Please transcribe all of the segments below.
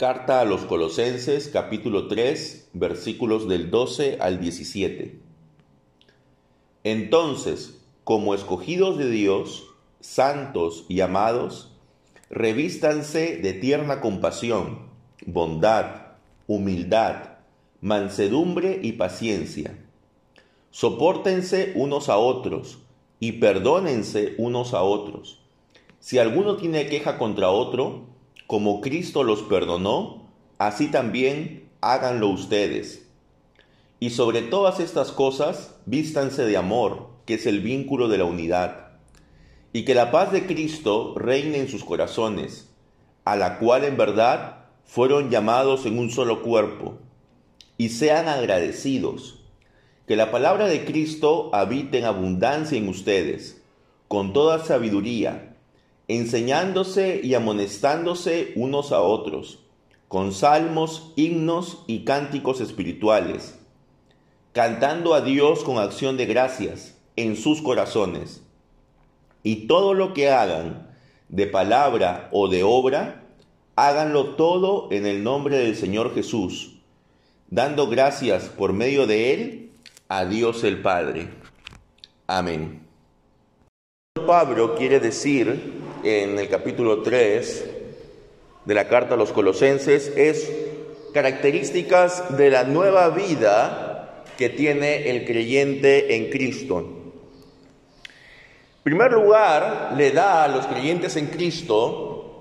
Carta a los Colosenses capítulo 3 versículos del 12 al 17. Entonces, como escogidos de Dios, santos y amados, revístanse de tierna compasión, bondad, humildad, mansedumbre y paciencia. Sopórtense unos a otros y perdónense unos a otros. Si alguno tiene queja contra otro, como Cristo los perdonó, así también háganlo ustedes. Y sobre todas estas cosas, vístanse de amor, que es el vínculo de la unidad. Y que la paz de Cristo reine en sus corazones, a la cual en verdad fueron llamados en un solo cuerpo. Y sean agradecidos. Que la palabra de Cristo habite en abundancia en ustedes, con toda sabiduría enseñándose y amonestándose unos a otros, con salmos, himnos y cánticos espirituales, cantando a Dios con acción de gracias en sus corazones. Y todo lo que hagan, de palabra o de obra, háganlo todo en el nombre del Señor Jesús, dando gracias por medio de Él a Dios el Padre. Amén. Pablo quiere decir en el capítulo 3 de la carta a los colosenses es características de la nueva vida que tiene el creyente en Cristo. En primer lugar, le da a los creyentes en Cristo,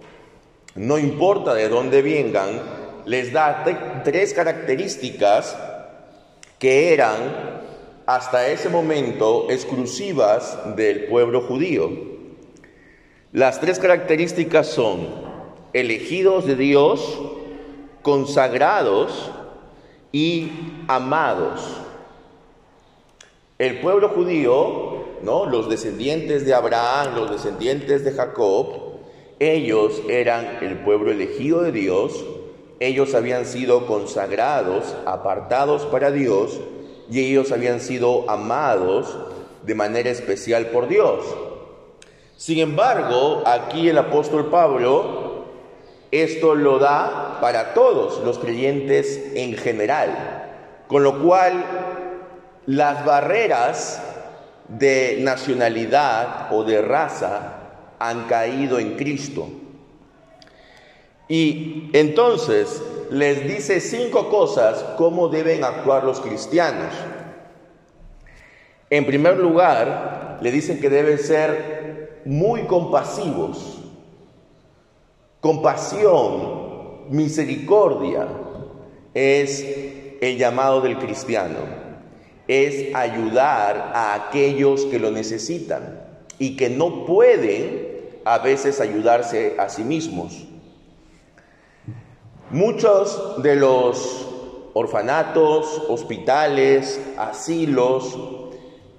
no importa de dónde vengan, les da tres características que eran hasta ese momento exclusivas del pueblo judío. Las tres características son elegidos de Dios, consagrados y amados. El pueblo judío, ¿no? Los descendientes de Abraham, los descendientes de Jacob, ellos eran el pueblo elegido de Dios, ellos habían sido consagrados, apartados para Dios, y ellos habían sido amados de manera especial por Dios. Sin embargo, aquí el apóstol Pablo esto lo da para todos los creyentes en general, con lo cual las barreras de nacionalidad o de raza han caído en Cristo. Y entonces les dice cinco cosas cómo deben actuar los cristianos. En primer lugar, le dicen que deben ser muy compasivos. Compasión, misericordia es el llamado del cristiano. Es ayudar a aquellos que lo necesitan y que no pueden a veces ayudarse a sí mismos. Muchos de los orfanatos, hospitales, asilos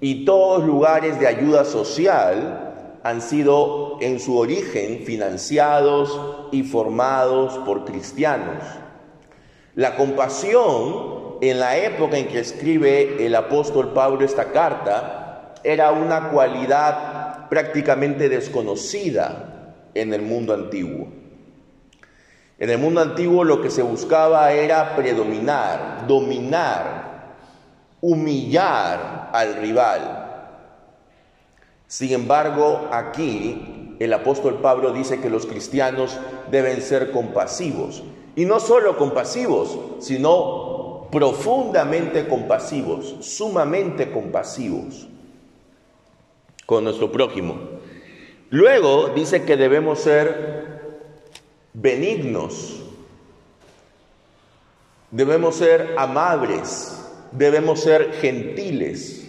y todos lugares de ayuda social han sido en su origen financiados y formados por cristianos. La compasión en la época en que escribe el apóstol Pablo esta carta era una cualidad prácticamente desconocida en el mundo antiguo. En el mundo antiguo lo que se buscaba era predominar, dominar, humillar al rival, sin embargo, aquí el apóstol Pablo dice que los cristianos deben ser compasivos. Y no solo compasivos, sino profundamente compasivos, sumamente compasivos con nuestro prójimo. Luego dice que debemos ser benignos, debemos ser amables, debemos ser gentiles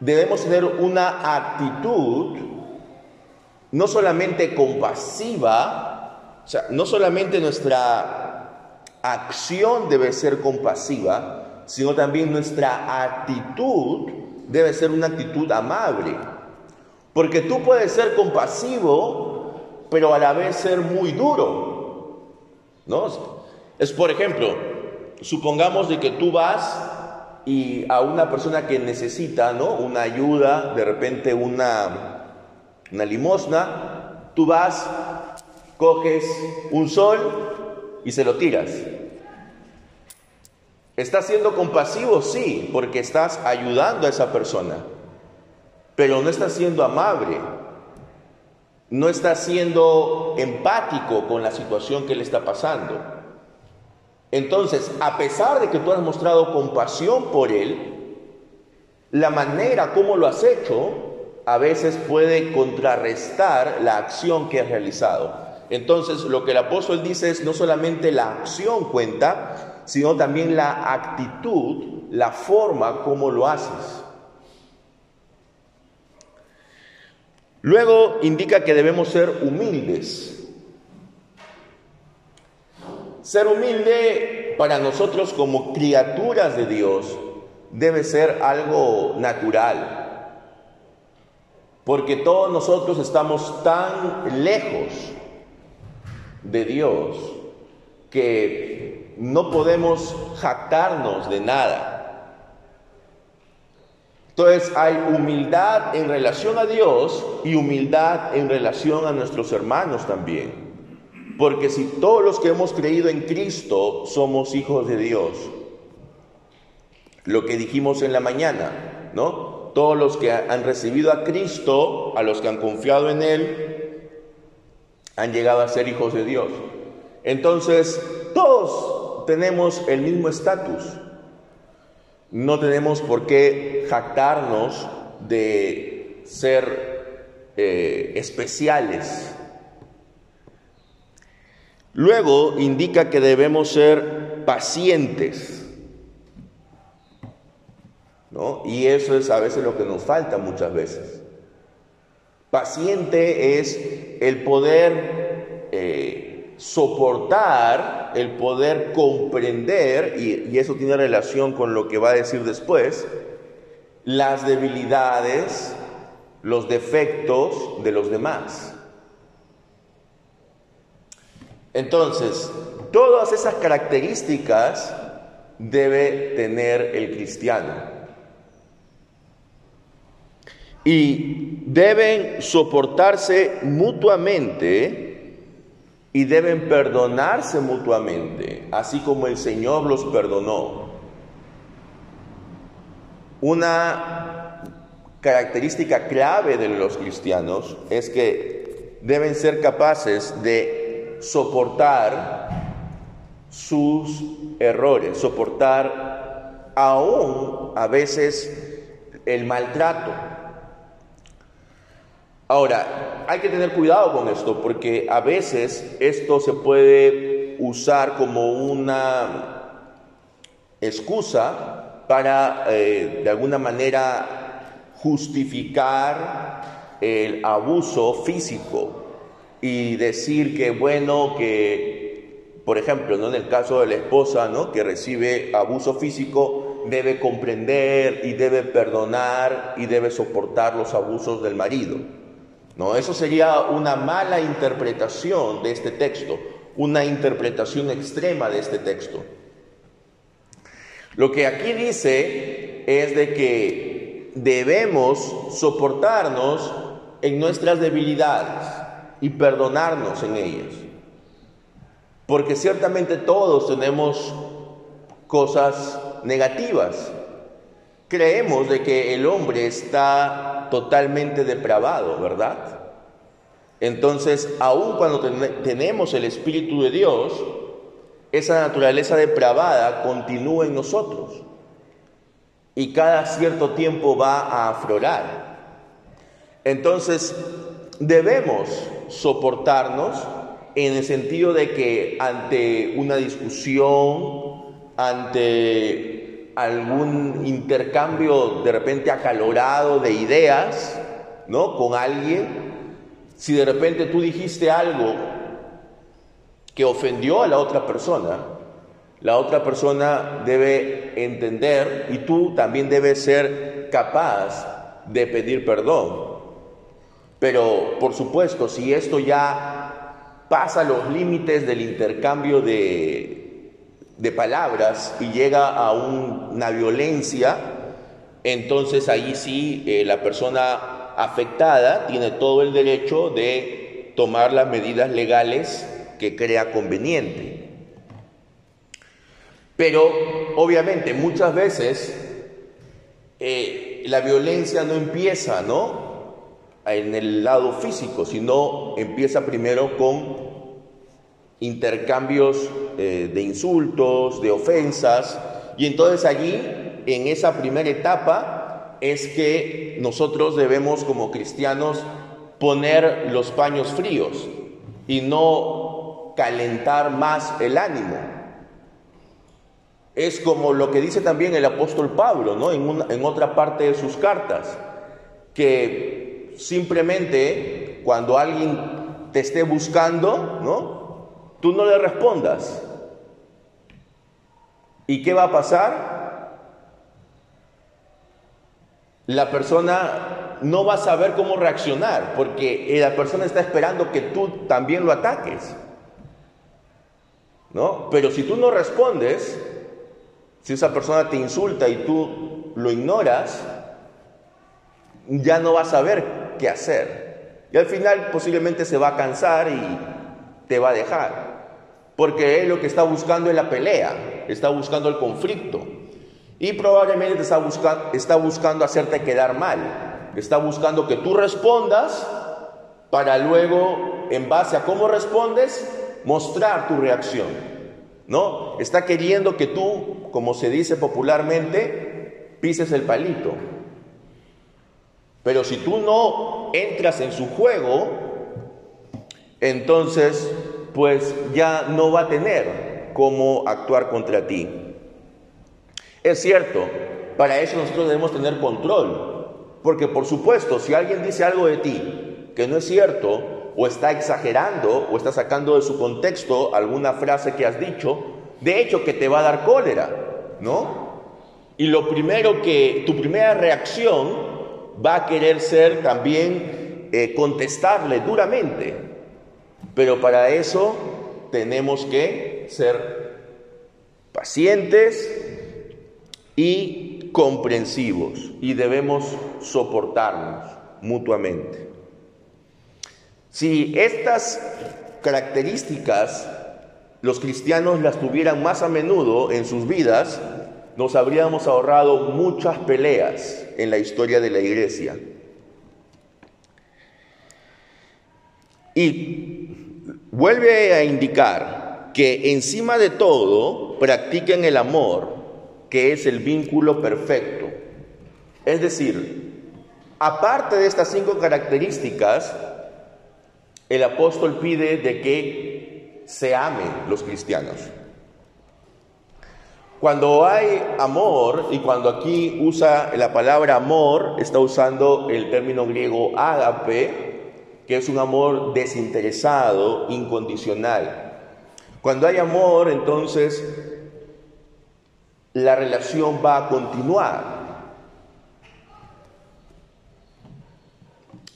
debemos tener una actitud no solamente compasiva, o sea, no solamente nuestra acción debe ser compasiva, sino también nuestra actitud debe ser una actitud amable. Porque tú puedes ser compasivo, pero a la vez ser muy duro. ¿No? Es por ejemplo, supongamos de que tú vas y a una persona que necesita, ¿no? Una ayuda, de repente una, una limosna, tú vas coges un sol y se lo tiras. ¿Estás siendo compasivo? Sí, porque estás ayudando a esa persona. Pero no estás siendo amable. No estás siendo empático con la situación que le está pasando. Entonces, a pesar de que tú has mostrado compasión por él, la manera como lo has hecho a veces puede contrarrestar la acción que has realizado. Entonces, lo que el apóstol dice es no solamente la acción cuenta, sino también la actitud, la forma como lo haces. Luego indica que debemos ser humildes. Ser humilde para nosotros como criaturas de Dios debe ser algo natural. Porque todos nosotros estamos tan lejos de Dios que no podemos jactarnos de nada. Entonces hay humildad en relación a Dios y humildad en relación a nuestros hermanos también. Porque si todos los que hemos creído en Cristo somos hijos de Dios, lo que dijimos en la mañana, ¿no? Todos los que han recibido a Cristo, a los que han confiado en Él, han llegado a ser hijos de Dios. Entonces, todos tenemos el mismo estatus. No tenemos por qué jactarnos de ser eh, especiales. Luego indica que debemos ser pacientes. Y eso es a veces lo que nos falta muchas veces. Paciente es el poder eh, soportar, el poder comprender, y eso tiene relación con lo que va a decir después, las debilidades, los defectos de los demás. Entonces, todas esas características debe tener el cristiano y deben soportarse mutuamente y deben perdonarse mutuamente, así como el Señor los perdonó. Una característica clave de los cristianos es que deben ser capaces de soportar sus errores, soportar aún a veces el maltrato, Ahora, hay que tener cuidado con esto porque a veces esto se puede usar como una excusa para eh, de alguna manera justificar el abuso físico y decir que bueno que por ejemplo ¿no? en el caso de la esposa ¿no? que recibe abuso físico debe comprender y debe perdonar y debe soportar los abusos del marido no, eso sería una mala interpretación de este texto, una interpretación extrema de este texto. Lo que aquí dice es de que debemos soportarnos en nuestras debilidades y perdonarnos en ellas. Porque ciertamente todos tenemos cosas negativas. Creemos de que el hombre está totalmente depravado, ¿verdad? Entonces, aun cuando tenemos el Espíritu de Dios, esa naturaleza depravada continúa en nosotros y cada cierto tiempo va a aflorar. Entonces, debemos soportarnos en el sentido de que ante una discusión, ante algún intercambio de repente acalorado de ideas, ¿no? Con alguien, si de repente tú dijiste algo que ofendió a la otra persona, la otra persona debe entender y tú también debes ser capaz de pedir perdón. Pero, por supuesto, si esto ya pasa los límites del intercambio de, palabras y llega a una violencia, entonces ahí sí eh, la persona afectada tiene todo el derecho de tomar las medidas legales que crea conveniente. Pero obviamente muchas veces eh, la violencia no empieza, ¿no? En el lado físico, sino empieza primero con intercambios eh, de insultos, de ofensas, y entonces allí, en esa primera etapa, es que nosotros debemos como cristianos poner los paños fríos y no calentar más el ánimo. Es como lo que dice también el apóstol Pablo, ¿no? En, en otra parte de sus cartas, que simplemente cuando alguien te esté buscando, ¿no? Tú no le respondas. ¿Y qué va a pasar? La persona no va a saber cómo reaccionar, porque la persona está esperando que tú también lo ataques. ¿No? Pero si tú no respondes, si esa persona te insulta y tú lo ignoras, ya no vas a saber qué hacer. Y al final posiblemente se va a cansar y te va a dejar. Porque él lo que está buscando es la pelea, está buscando el conflicto. Y probablemente está, está buscando hacerte quedar mal. Está buscando que tú respondas para luego, en base a cómo respondes, mostrar tu reacción. ¿no? Está queriendo que tú, como se dice popularmente, pises el palito. Pero si tú no entras en su juego, entonces pues ya no va a tener cómo actuar contra ti. Es cierto, para eso nosotros debemos tener control, porque por supuesto, si alguien dice algo de ti que no es cierto, o está exagerando o está sacando de su contexto alguna frase que has dicho, de hecho que te va a dar cólera, ¿no? Y lo primero que, tu primera reacción va a querer ser también eh, contestarle duramente, pero para eso tenemos que ser pacientes y comprensivos y debemos soportarnos mutuamente. Si estas características los cristianos las tuvieran más a menudo en sus vidas, nos habríamos ahorrado muchas peleas en la historia de la iglesia. Y vuelve a indicar que encima de todo practiquen el amor, que es el vínculo perfecto. Es decir, aparte de estas cinco características, el apóstol pide de que se amen los cristianos. Cuando hay amor, y cuando aquí usa la palabra amor, está usando el término griego ágape, que es un amor desinteresado, incondicional. Cuando hay amor, entonces la relación va a continuar.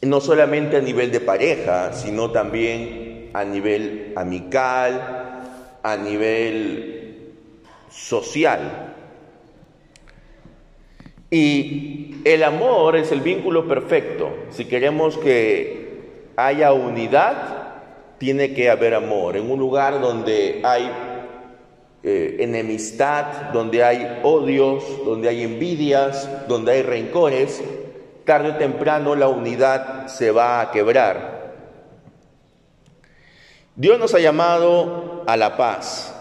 no solamente a nivel de pareja, sino también a nivel amical, a nivel social. Y el amor es el vínculo perfecto. Si queremos que haya unidad, tiene que haber amor. En un lugar donde hay eh, enemistad, donde hay odios, donde hay envidias, donde hay rencores, tarde o temprano la unidad se va a quebrar. Dios nos ha llamado a la paz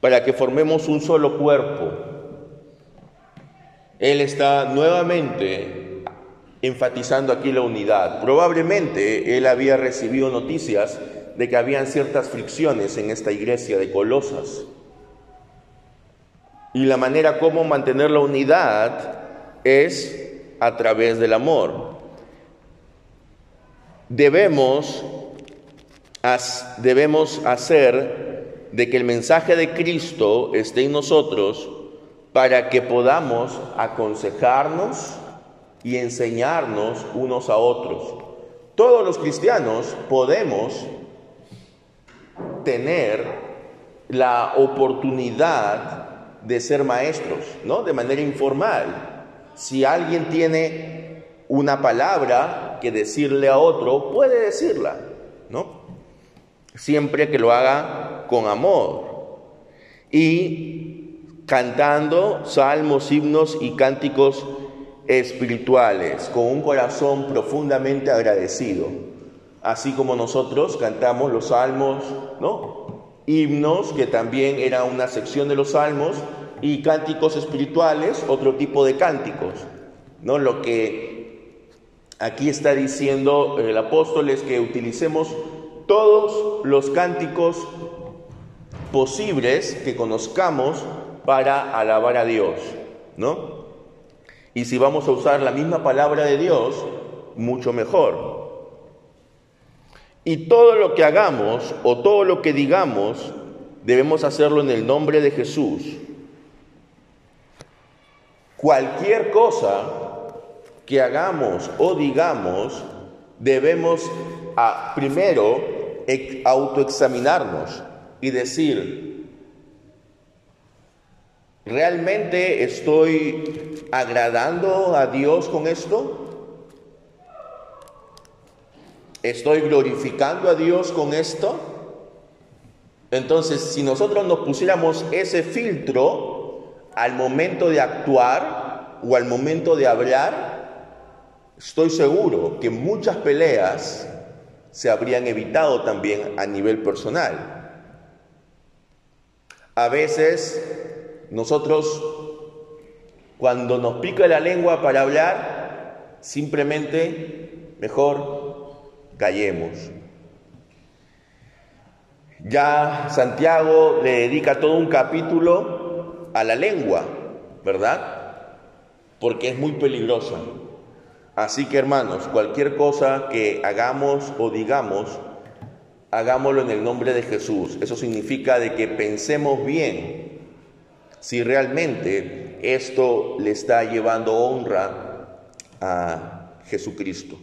para que formemos un solo cuerpo. Él está nuevamente enfatizando aquí la unidad. Probablemente él había recibido noticias de que habían ciertas fricciones en esta iglesia de Colosas. Y la manera como mantener la unidad es a través del amor. Debemos, debemos hacer de que el mensaje de Cristo esté en nosotros para que podamos aconsejarnos y enseñarnos unos a otros. Todos los cristianos podemos tener la oportunidad de ser maestros, ¿no? De manera informal si alguien tiene una palabra que decirle a otro, puede decirla, ¿no? Siempre que lo haga con amor. Y cantando salmos, himnos y cánticos espirituales, con un corazón profundamente agradecido. Así como nosotros cantamos los salmos, ¿no? Himnos, que también era una sección de los salmos, y cánticos espirituales, otro tipo de cánticos. ¿no? Lo que aquí está diciendo el apóstol es que utilicemos todos los cánticos posibles que conozcamos para alabar a Dios, ¿no? Y si vamos a usar la misma palabra de Dios, mucho mejor. Y todo lo que hagamos o todo lo que digamos, debemos hacerlo en el nombre de Jesús. Cualquier cosa que hagamos o digamos, debemos a, primero autoexaminarnos y decir, ¿realmente estoy agradando a Dios con esto? ¿Estoy glorificando a Dios con esto? Entonces, si nosotros nos pusiéramos ese filtro al momento de actuar o al momento de hablar, Estoy seguro que muchas peleas se habrían evitado también a nivel personal. A veces nosotros, cuando nos pica la lengua para hablar, simplemente mejor callemos. Ya Santiago le dedica todo un capítulo a la lengua, ¿verdad? Porque es muy peligrosa. Así que hermanos, cualquier cosa que hagamos o digamos, hagámoslo en el nombre de Jesús. Eso significa de que pensemos bien si realmente esto le está llevando honra a Jesucristo.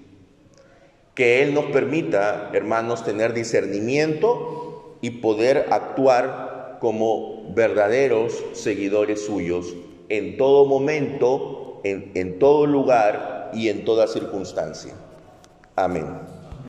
Que Él nos permita, hermanos, tener discernimiento y poder actuar como verdaderos seguidores suyos en todo momento, en, en todo lugar y en toda circunstancia. Amén.